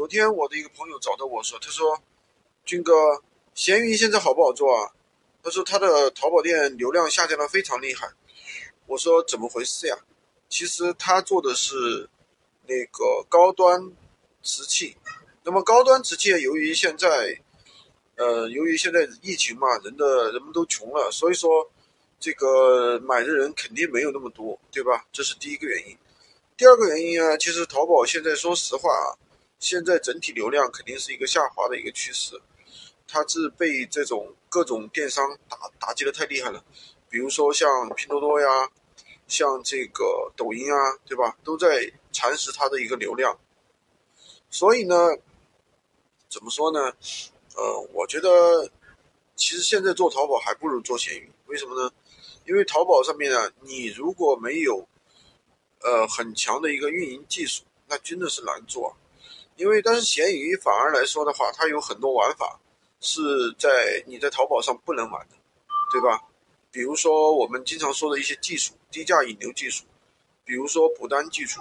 昨天我的一个朋友找到我说，他说：“军哥，闲鱼现在好不好做啊？”他说他的淘宝店流量下降的非常厉害。我说怎么回事呀？其实他做的是那个高端瓷器。那么高端瓷器由于现在，呃，由于现在疫情嘛，人的人们都穷了，所以说这个买的人肯定没有那么多，对吧？这是第一个原因。第二个原因啊，其实淘宝现在说实话啊，现在整体流量肯定是一个下滑的一个趋势，它是被这种各种电商打打击的太厉害了，比如说像拼多多呀，像这个抖音啊，对吧，都在蚕食它的一个流量。所以呢，怎么说呢？呃，我觉得其实现在做淘宝还不如做闲鱼，为什么呢？因为淘宝上面呢，你如果没有呃，很强的一个运营技术，那真的是难做。因为但是闲鱼反而来说的话，它有很多玩法是在你在淘宝上不能玩的，对吧？比如说我们经常说的一些技术，低价引流技术，比如说补单技术，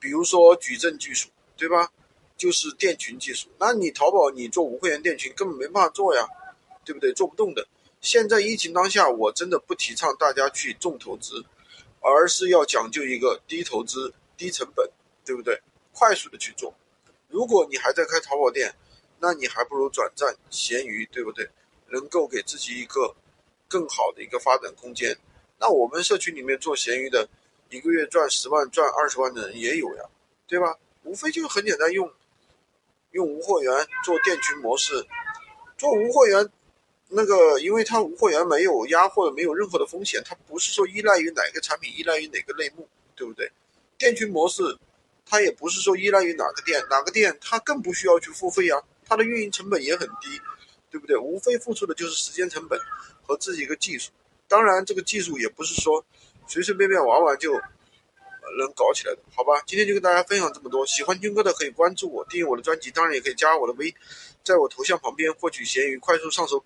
比如说矩阵技术，对吧？就是店群技术。那你淘宝你做无会员店群根本没办法做呀，对不对？做不动的。现在疫情当下，我真的不提倡大家去重投资。而是要讲究一个低投资、低成本，对不对？快速的去做。如果你还在开淘宝店，那你还不如转战闲鱼，对不对？能够给自己一个更好的一个发展空间。那我们社区里面做闲鱼的，一个月赚十万、赚二十万的人也有呀，对吧？无非就是很简单，用用无货源做店群模式，做无货源。那个，因为它无货源没有压货，没有任何的风险，它不是说依赖于哪个产品，依赖于哪个类目，对不对？店群模式，它也不是说依赖于哪个店，哪个店它更不需要去付费啊，它的运营成本也很低，对不对？无非付出的就是时间成本和自己一个技术。当然，这个技术也不是说随随便便玩玩就能搞起来的，好吧？今天就跟大家分享这么多，喜欢军哥的可以关注我，订阅我的专辑，当然也可以加我的微，在我头像旁边获取闲鱼快速上手笔。